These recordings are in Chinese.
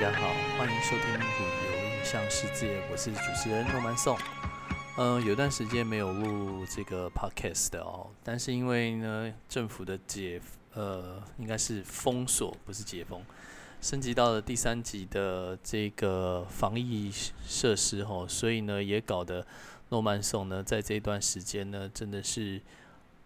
大家好，欢迎收听旅游影像世界，我是主持人诺曼颂。嗯，有段时间没有录这个 podcast 的哦，但是因为呢，政府的解呃，应该是封锁，不是解封，升级到了第三级的这个防疫设施哦，所以呢，也搞得诺曼颂呢，在这段时间呢，真的是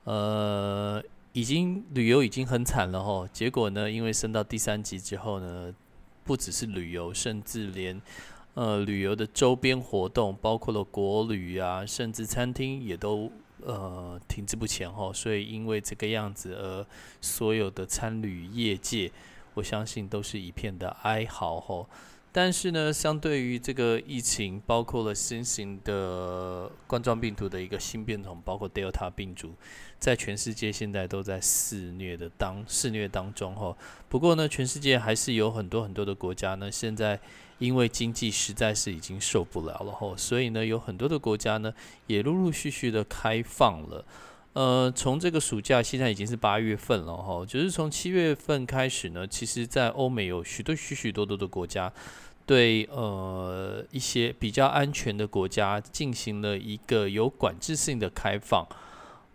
呃。已经旅游已经很惨了吼，结果呢，因为升到第三级之后呢，不只是旅游，甚至连呃旅游的周边活动，包括了国旅啊，甚至餐厅也都呃停滞不前吼。所以因为这个样子，而所有的餐旅业界，我相信都是一片的哀嚎吼。但是呢，相对于这个疫情，包括了新型的冠状病毒的一个新变种，包括 Delta 病毒，在全世界现在都在肆虐的当肆虐当中哈。不过呢，全世界还是有很多很多的国家呢，现在因为经济实在是已经受不了了哈，所以呢，有很多的国家呢也陆陆续续的开放了。呃，从这个暑假现在已经是八月份了哈，就是从七月份开始呢，其实在欧美有许多许许多多的国家。对呃一些比较安全的国家进行了一个有管制性的开放，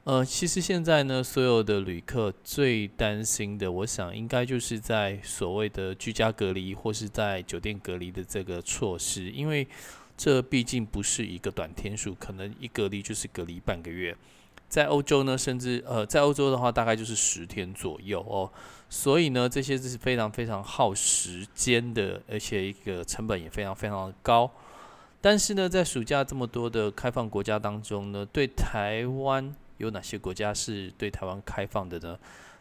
呃，其实现在呢，所有的旅客最担心的，我想应该就是在所谓的居家隔离或是在酒店隔离的这个措施，因为这毕竟不是一个短天数，可能一隔离就是隔离半个月。在欧洲呢，甚至呃，在欧洲的话，大概就是十天左右哦。所以呢，这些是非常非常耗时间的，而且一个成本也非常非常的高。但是呢，在暑假这么多的开放国家当中呢，对台湾有哪些国家是对台湾开放的呢？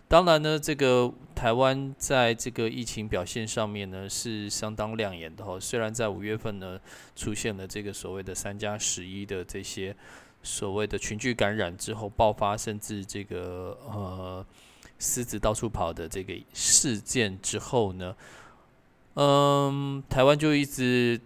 当然呢，这个台湾在这个疫情表现上面呢是相当亮眼的哦。虽然在五月份呢出现了这个所谓的三加十一的这些。所谓的群聚感染之后爆发，甚至这个呃狮子到处跑的这个事件之后呢，嗯，台湾就一直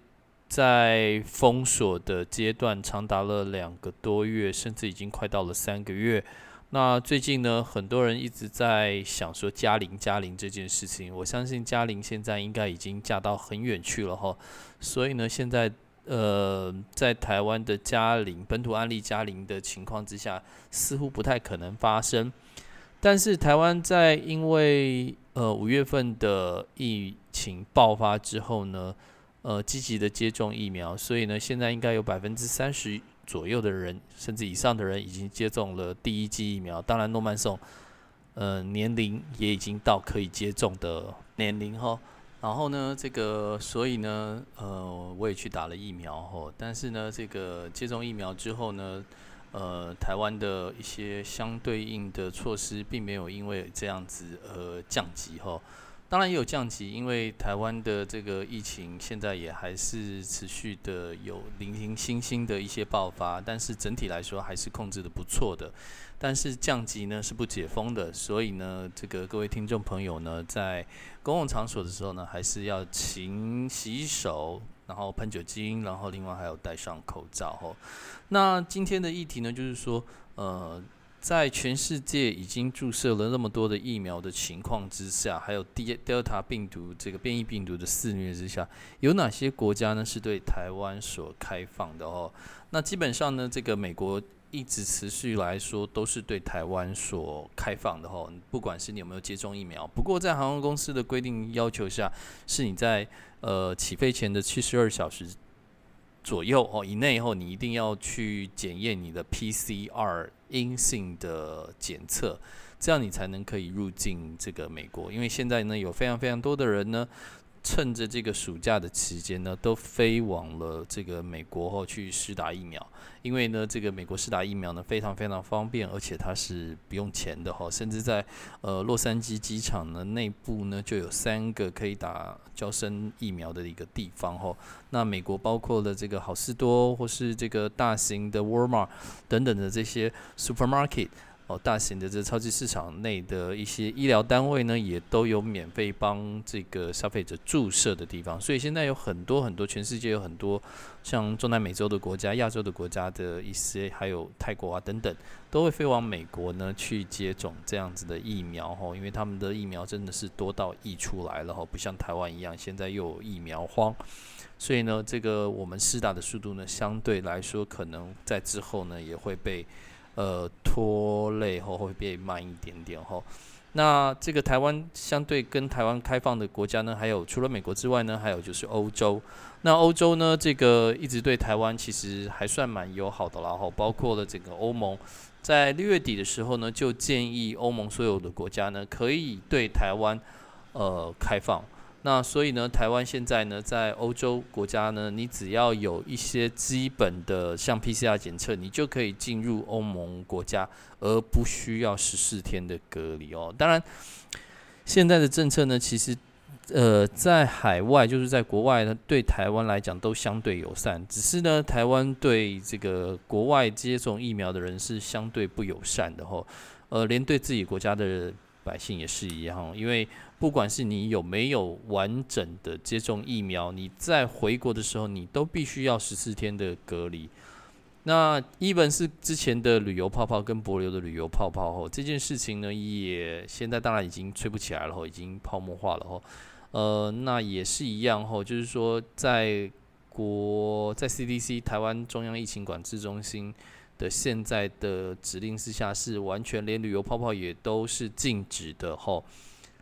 在封锁的阶段，长达了两个多月，甚至已经快到了三个月。那最近呢，很多人一直在想说嘉玲嘉玲这件事情，我相信嘉玲现在应该已经嫁到很远去了哈，所以呢，现在。呃，在台湾的嘉陵本土案例嘉陵的情况之下，似乎不太可能发生。但是台湾在因为呃五月份的疫情爆发之后呢，呃积极的接种疫苗，所以呢现在应该有百分之三十左右的人，甚至以上的人已经接种了第一剂疫苗。当然诺曼颂，呃年龄也已经到可以接种的年龄哈。然后呢，这个所以呢，呃，我也去打了疫苗吼，但是呢，这个接种疫苗之后呢，呃，台湾的一些相对应的措施并没有因为这样子而降级哈。当然也有降级，因为台湾的这个疫情现在也还是持续的有零零星星的一些爆发，但是整体来说还是控制的不错的。但是降级呢是不解封的，所以呢，这个各位听众朋友呢，在公共场所的时候呢，还是要勤洗手，然后喷酒精，然后另外还有戴上口罩吼。那今天的议题呢，就是说，呃。在全世界已经注射了那么多的疫苗的情况之下，还有 D Delta 病毒这个变异病毒的肆虐之下，有哪些国家呢是对台湾所开放的哦？那基本上呢，这个美国一直持续来说都是对台湾所开放的哦，不管是你有没有接种疫苗。不过在航空公司的规定要求下，是你在呃起飞前的七十二小时。左右哦，以内后你一定要去检验你的 PCR 阴性的检测，这样你才能可以入境这个美国。因为现在呢，有非常非常多的人呢。趁着这个暑假的期间呢，都飞往了这个美国后去施打疫苗，因为呢，这个美国施打疫苗呢非常非常方便，而且它是不用钱的哈，甚至在呃洛杉矶机场呢内部呢就有三个可以打交生疫苗的一个地方哈。那美国包括了这个好事多或是这个大型的沃尔玛等等的这些 supermarket。哦，大型的这超级市场内的一些医疗单位呢，也都有免费帮这个消费者注射的地方。所以现在有很多很多，全世界有很多像中南美洲的国家、亚洲的国家的一些，还有泰国啊等等，都会飞往美国呢去接种这样子的疫苗吼，因为他们的疫苗真的是多到溢出来了吼，不像台湾一样，现在又有疫苗荒。所以呢，这个我们施打的速度呢，相对来说可能在之后呢也会被。呃，拖累后会变慢一点点吼。那这个台湾相对跟台湾开放的国家呢，还有除了美国之外呢，还有就是欧洲。那欧洲呢，这个一直对台湾其实还算蛮友好的啦吼，包括了整个欧盟，在六月底的时候呢，就建议欧盟所有的国家呢，可以对台湾呃开放。那所以呢，台湾现在呢，在欧洲国家呢，你只要有一些基本的像 PCR 检测，你就可以进入欧盟国家，而不需要十四天的隔离哦。当然，现在的政策呢，其实呃，在海外就是在国外呢，对台湾来讲都相对友善，只是呢，台湾对这个国外接种疫苗的人是相对不友善的吼。呃，连对自己国家的百姓也是一样，因为。不管是你有没有完整的接种疫苗，你在回国的时候，你都必须要十四天的隔离。那一本是之前的旅游泡泡跟博流的旅游泡泡后，这件事情呢，也现在当然已经吹不起来了，已经泡沫化了吼。呃，那也是一样吼，就是说在国在 CDC 台湾中央疫情管制中心的现在的指令之下，是完全连旅游泡泡也都是禁止的吼。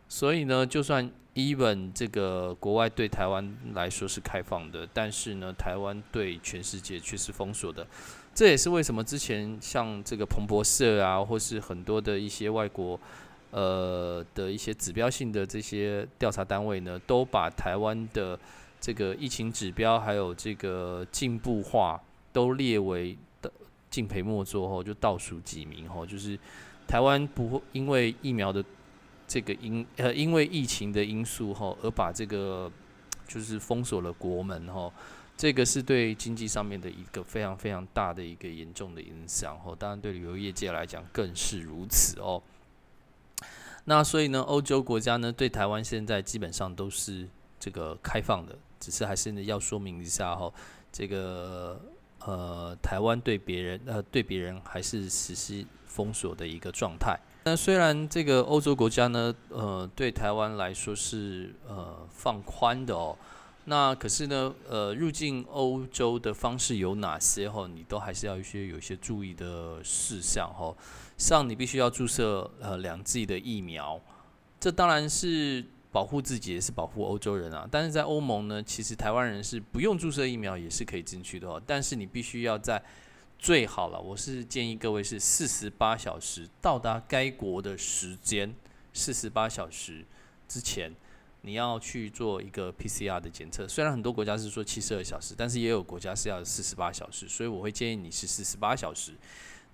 所以呢，就算 even 这个国外对台湾来说是开放的，但是呢，台湾对全世界却是封锁的。这也是为什么之前像这个彭博社啊，或是很多的一些外国呃的一些指标性的这些调查单位呢，都把台湾的这个疫情指标还有这个进步化都列为敬陪末座后，就倒数几名后，就是台湾不会因为疫苗的。这个因呃因为疫情的因素哈，而把这个就是封锁了国门哈，这个是对经济上面的一个非常非常大的一个严重的影响哈。当然对旅游业界来讲更是如此哦。那所以呢，欧洲国家呢对台湾现在基本上都是这个开放的，只是还是呢要说明一下哈，这个呃台湾对别人呃对别人还是实施封锁的一个状态。那虽然这个欧洲国家呢，呃，对台湾来说是呃放宽的哦，那可是呢，呃，入境欧洲的方式有哪些哈？你都还是要一些有一些注意的事项哈。像你必须要注射呃两剂的疫苗，这当然是保护自己，也是保护欧洲人啊。但是在欧盟呢，其实台湾人是不用注射疫苗也是可以进去的哦，但是你必须要在。最好了，我是建议各位是四十八小时到达该国的时间，四十八小时之前你要去做一个 PCR 的检测。虽然很多国家是说七十二小时，但是也有国家是要四十八小时，所以我会建议你是四十八小时，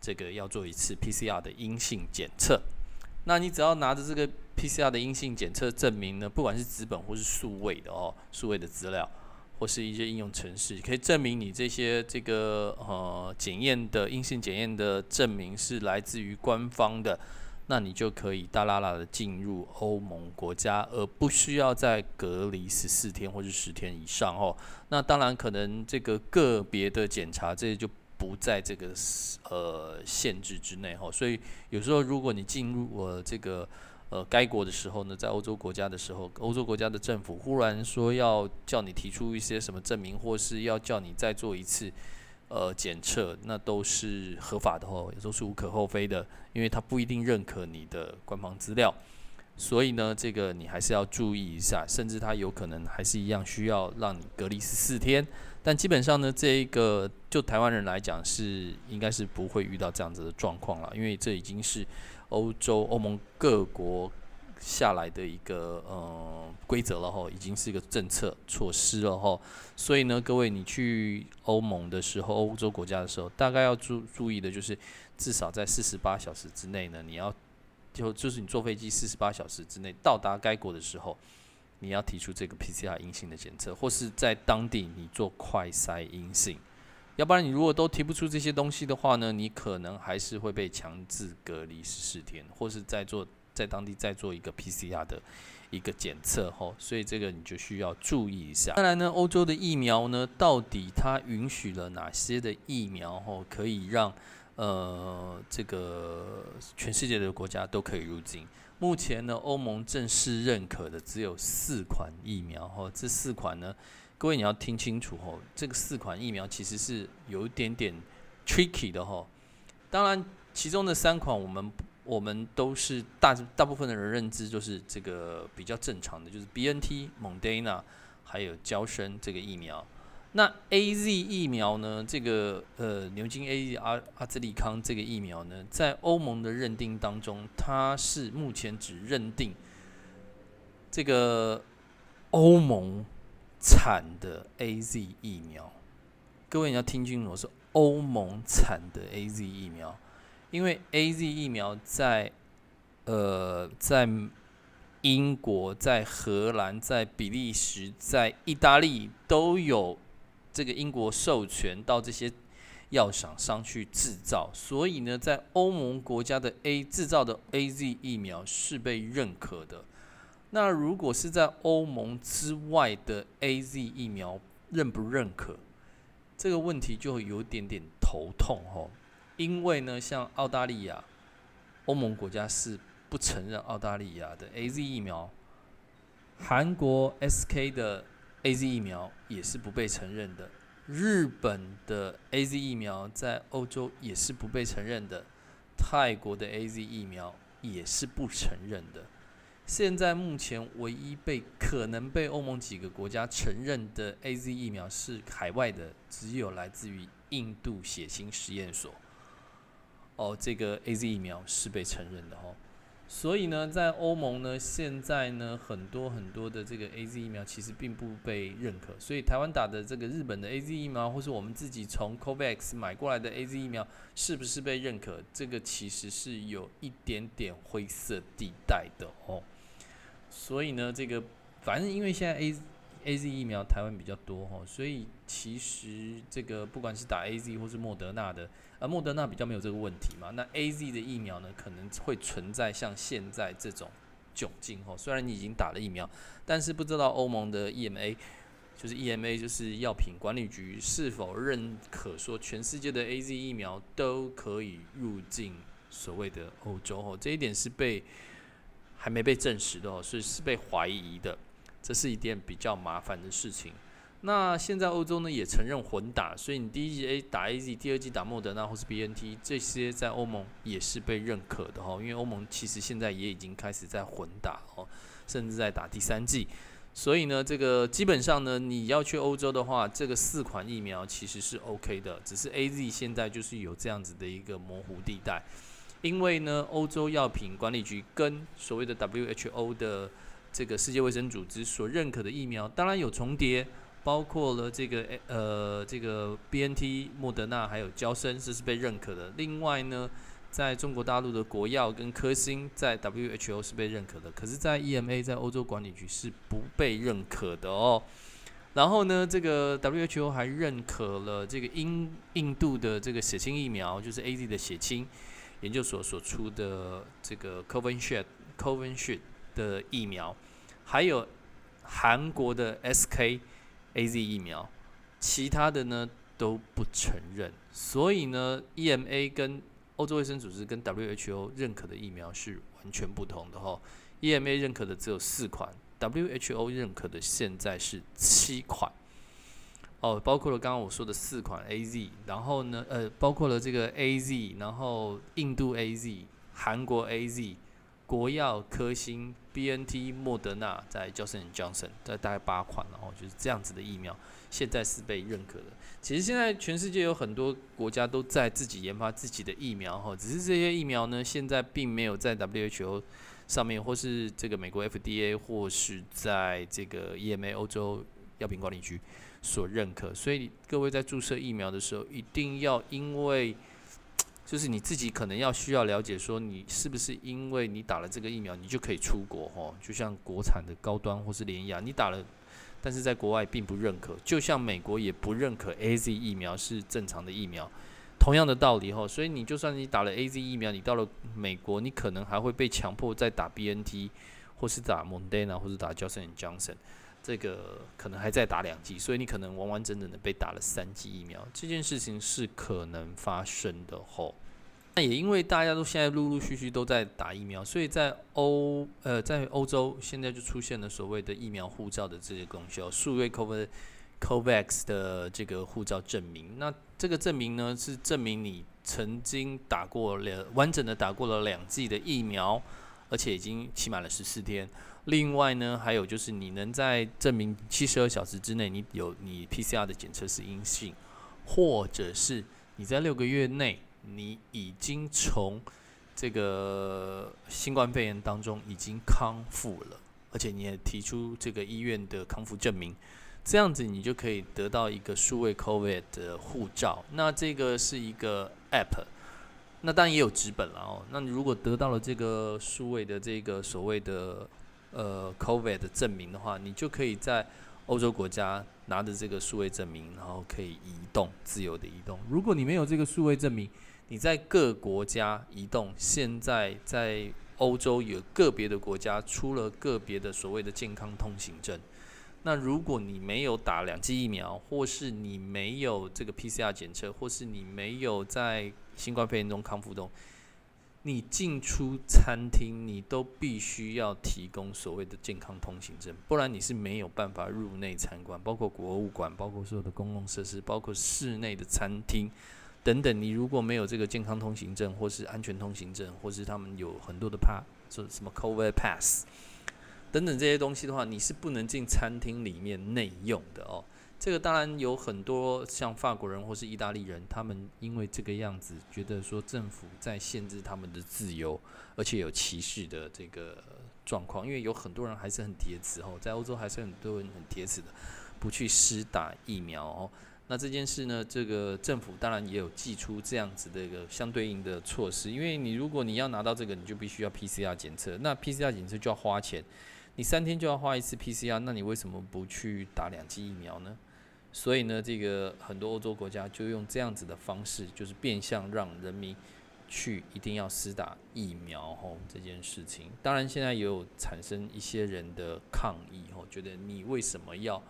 这个要做一次 PCR 的阴性检测。那你只要拿着这个 PCR 的阴性检测证明呢，不管是纸本或是数位的哦，数位的资料。或是一些应用程式，可以证明你这些这个呃检验的阴性检验的证明是来自于官方的，那你就可以大拉拉的进入欧盟国家，而不需要再隔离十四天或者十天以上哦。那当然可能这个个别的检查，这就不在这个呃限制之内哈。所以有时候如果你进入我这个。呃，该国的时候呢，在欧洲国家的时候，欧洲国家的政府忽然说要叫你提出一些什么证明，或是要叫你再做一次呃检测，那都是合法的哦，也都是无可厚非的，因为他不一定认可你的官方资料，所以呢，这个你还是要注意一下，甚至他有可能还是一样需要让你隔离十四天，但基本上呢，这一个就台湾人来讲是应该是不会遇到这样子的状况了，因为这已经是。欧洲、欧盟各国下来的一个呃规则了哈，已经是一个政策措施了哈。所以呢，各位你去欧盟的时候，欧洲国家的时候，大概要注注意的就是，至少在四十八小时之内呢，你要就就是你坐飞机四十八小时之内到达该国的时候，你要提出这个 PCR 阴性的检测，或是在当地你做快筛阴性。要不然你如果都提不出这些东西的话呢，你可能还是会被强制隔离十四天，或是在做在当地再做一个 PCR 的一个检测吼，所以这个你就需要注意一下。当然呢，欧洲的疫苗呢，到底它允许了哪些的疫苗吼，可以让呃这个全世界的国家都可以入境？目前呢，欧盟正式认可的只有四款疫苗哈，这四款呢。各位你要听清楚吼，这个四款疫苗其实是有一点点 tricky 的吼。当然，其中的三款我们我们都是大大部分的人认知就是这个比较正常的，就是 B N T、蒙 n 娜还有交生这个疫苗。那 A Z 疫苗呢？这个呃牛津 A Z 阿阿兹利康这个疫苗呢，在欧盟的认定当中，它是目前只认定这个欧盟。产的 A Z 疫苗，各位你要听清楚，是欧盟产的 A Z 疫苗，因为 A Z 疫苗在呃在英国、在荷兰、在比利时、在意大利都有这个英国授权到这些药厂商去制造，所以呢，在欧盟国家的 A 制造的 A Z 疫苗是被认可的。那如果是在欧盟之外的 A Z 疫苗认不认可这个问题就有点点头痛哦，因为呢，像澳大利亚，欧盟国家是不承认澳大利亚的 A Z 疫苗，韩国 S K 的 A Z 疫苗也是不被承认的，日本的 A Z 疫苗在欧洲也是不被承认的，泰国的 A Z 疫苗也是不承认的。现在目前唯一被可能被欧盟几个国家承认的 A Z 疫苗是海外的，只有来自于印度血清实验所。哦，这个 A Z 疫苗是被承认的哦。所以呢，在欧盟呢，现在呢，很多很多的这个 A Z 疫苗其实并不被认可。所以台湾打的这个日本的 A Z 疫苗，或是我们自己从 COVAX 买过来的 A Z 疫苗，是不是被认可？这个其实是有一点点灰色地带的哦。所以呢，这个反正因为现在 A A Z 疫苗台湾比较多哈，所以其实这个不管是打 A Z 或是莫德纳的，呃莫德纳比较没有这个问题嘛。那 A Z 的疫苗呢，可能会存在像现在这种窘境哈。虽然你已经打了疫苗，但是不知道欧盟的 E M A 就是 E M A 就是药品管理局是否认可说全世界的 A Z 疫苗都可以入境所谓的欧洲哦。这一点是被。还没被证实的哦，所以是被怀疑的，这是一件比较麻烦的事情。那现在欧洲呢也承认混打，所以你第一剂 A 打 A Z，第二剂打莫德纳或是 B N T，这些在欧盟也是被认可的哈。因为欧盟其实现在也已经开始在混打哦，甚至在打第三剂。所以呢，这个基本上呢，你要去欧洲的话，这个四款疫苗其实是 O K 的，只是 A Z 现在就是有这样子的一个模糊地带。因为呢，欧洲药品管理局跟所谓的 WHO 的这个世界卫生组织所认可的疫苗，当然有重叠，包括了这个呃这个 BNT、莫德纳还有交生，这是被认可的。另外呢，在中国大陆的国药跟科兴在 WHO 是被认可的，可是，在 EMA 在欧洲管理局是不被认可的哦。然后呢，这个 WHO 还认可了这个印印度的这个血清疫苗，就是 AZ 的血清。研究所所出的这个 Covishield Covishield 的疫苗，还有韩国的 SK AZ 疫苗，其他的呢都不承认。所以呢，EMA 跟欧洲卫生组织跟 WHO 认可的疫苗是完全不同的哈。EMA 认可的只有四款，WHO 认可的现在是七款。哦，包括了刚刚我说的四款 A Z，然后呢，呃，包括了这个 A Z，然后印度 A Z、韩国 A Z、国药、科兴、B N T、莫德纳，在 Johnson Johnson，在大概八款，然后就是这样子的疫苗，现在是被认可的。其实现在全世界有很多国家都在自己研发自己的疫苗，哈，只是这些疫苗呢，现在并没有在 W H O 上面，或是这个美国 F D A，或是在这个 E M A 欧洲药品管理局。所认可，所以各位在注射疫苗的时候，一定要因为，就是你自己可能要需要了解，说你是不是因为你打了这个疫苗，你就可以出国哈。就像国产的高端或是联雅，你打了但是在国外并不认可，就像美国也不认可 A Z 疫苗是正常的疫苗，同样的道理吼，所以你就算你打了 A Z 疫苗，你到了美国，你可能还会被强迫再打 B N T，或是打 Moderna，或是打 Johnson Johnson，这个可能还在打两剂，所以你可能完完整整的被打了三剂疫苗，这件事情是可能发生的吼。那也因为大家都现在陆陆续续都在打疫苗，所以在欧呃在欧洲现在就出现了所谓的疫苗护照的这些功效，数位 COVID COVAX 的这个护照证明。那这个证明呢是证明你曾经打过两完整的打过了两剂的疫苗，而且已经期满了十四天。另外呢还有就是你能在证明七十二小时之内你有你 PCR 的检测是阴性，或者是你在六个月内。你已经从这个新冠肺炎当中已经康复了，而且你也提出这个医院的康复证明，这样子你就可以得到一个数位 COVID 的护照。那这个是一个 App，那当然也有纸本了哦。那你如果得到了这个数位的这个所谓的呃 COVID 的证明的话，你就可以在欧洲国家拿着这个数位证明，然后可以移动，自由的移动。如果你没有这个数位证明，你在各国家移动，现在在欧洲有个别的国家出了个别的所谓的健康通行证。那如果你没有打两剂疫苗，或是你没有这个 PCR 检测，或是你没有在新冠肺炎中康复中，你进出餐厅你都必须要提供所谓的健康通行证，不然你是没有办法入内参观，包括国物馆，包括所有的公共设施，包括室内的餐厅。等等，你如果没有这个健康通行证，或是安全通行证，或是他们有很多的 pass，什么 COVID pass 等等这些东西的话，你是不能进餐厅里面内用的哦。这个当然有很多像法国人或是意大利人，他们因为这个样子，觉得说政府在限制他们的自由，而且有歧视的这个状况。因为有很多人还是很铁齿哦，在欧洲还是很多人很铁齿的，不去施打疫苗哦。那这件事呢？这个政府当然也有寄出这样子的一个相对应的措施，因为你如果你要拿到这个，你就必须要 PCR 检测，那 PCR 检测就要花钱，你三天就要花一次 PCR，那你为什么不去打两剂疫苗呢？所以呢，这个很多欧洲国家就用这样子的方式，就是变相让人民去一定要施打疫苗吼这件事情。当然，现在也有产生一些人的抗议吼，觉得你为什么要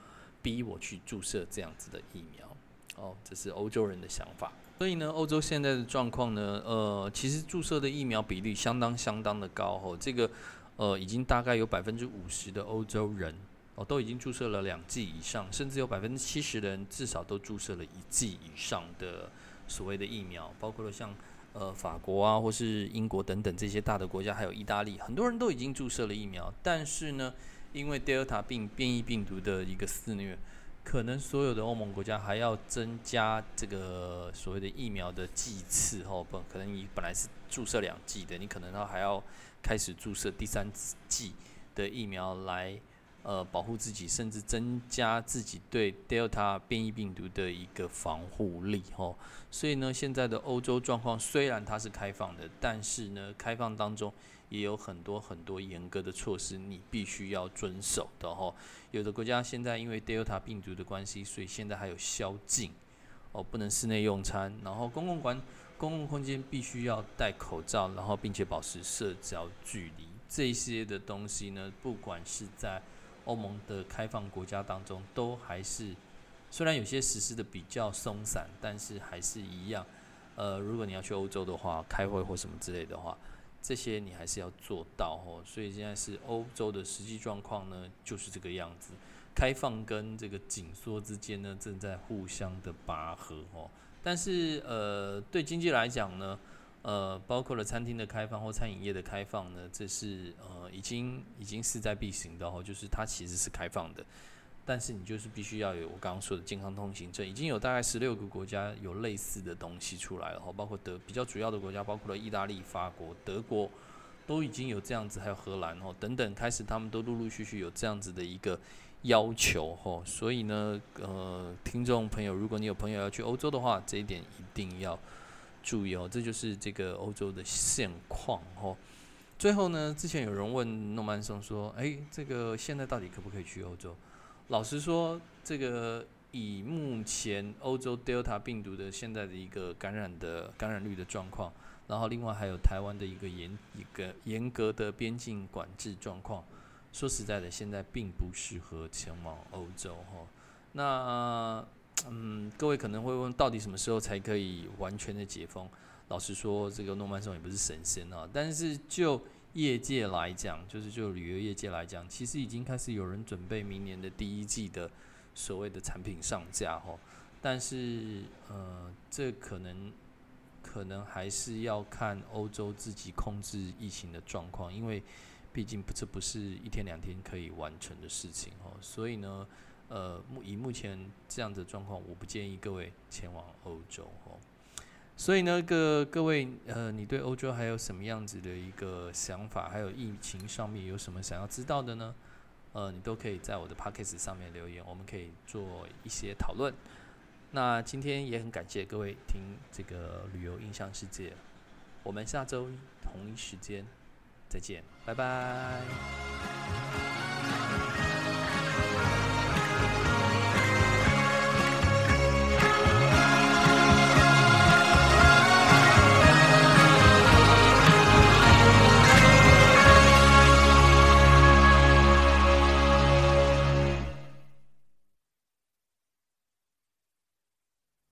逼我去注射这样子的疫苗？哦，这是欧洲人的想法。所以呢，欧洲现在的状况呢，呃，其实注射的疫苗比例相当相当的高哦。这个呃，已经大概有百分之五十的欧洲人哦，都已经注射了两剂以上，甚至有百分之七十的人至少都注射了一剂以上的所谓的疫苗，包括了像呃法国啊，或是英国等等这些大的国家，还有意大利，很多人都已经注射了疫苗。但是呢，因为 Delta 病变异病毒的一个肆虐。可能所有的欧盟国家还要增加这个所谓的疫苗的剂次哦，不，可能你本来是注射两剂的，你可能要还要开始注射第三剂的疫苗来呃保护自己，甚至增加自己对 Delta 变异病毒的一个防护力哦。所以呢，现在的欧洲状况虽然它是开放的，但是呢，开放当中。也有很多很多严格的措施，你必须要遵守的吼。有的国家现在因为 Delta 病毒的关系，所以现在还有宵禁哦，不能室内用餐，然后公共管、公共空间必须要戴口罩，然后并且保持社交距离。这些的东西呢，不管是在欧盟的开放国家当中，都还是虽然有些实施的比较松散，但是还是一样。呃，如果你要去欧洲的话，开会或什么之类的话。这些你还是要做到哦，所以现在是欧洲的实际状况呢，就是这个样子。开放跟这个紧缩之间呢，正在互相的拔河哦。但是呃，对经济来讲呢，呃，包括了餐厅的开放或餐饮业的开放呢，这是呃已经已经势在必行的哦，就是它其实是开放的。但是你就是必须要有我刚刚说的健康通行证，已经有大概十六个国家有类似的东西出来了哈，包括德比较主要的国家，包括了意大利、法国、德国，都已经有这样子，还有荷兰哦等等，开始他们都陆陆续续有这样子的一个要求哈，所以呢，呃，听众朋友，如果你有朋友要去欧洲的话，这一点一定要注意哦，这就是这个欧洲的现况哦。最后呢，之前有人问诺曼松说，诶，这个现在到底可不可以去欧洲？老实说，这个以目前欧洲 Delta 病毒的现在的一个感染的感染率的状况，然后另外还有台湾的一个严一个严格的边境管制状况，说实在的，现在并不适合前往欧洲哈。那嗯，各位可能会问，到底什么时候才可以完全的解封？老实说，这个诺曼松也不是神仙啊。但是就业界来讲，就是就旅游业界来讲，其实已经开始有人准备明年的第一季的所谓的产品上架哈。但是呃，这可能可能还是要看欧洲自己控制疫情的状况，因为毕竟不这不是一天两天可以完成的事情哦。所以呢。呃，目以目前这样的状况，我不建议各位前往欧洲哦。所以呢，各各位呃，你对欧洲还有什么样子的一个想法？还有疫情上面有什么想要知道的呢？呃，你都可以在我的 p o c k e t 上面留言，我们可以做一些讨论。那今天也很感谢各位听这个旅游印象世界，我们下周同一时间再见拜拜。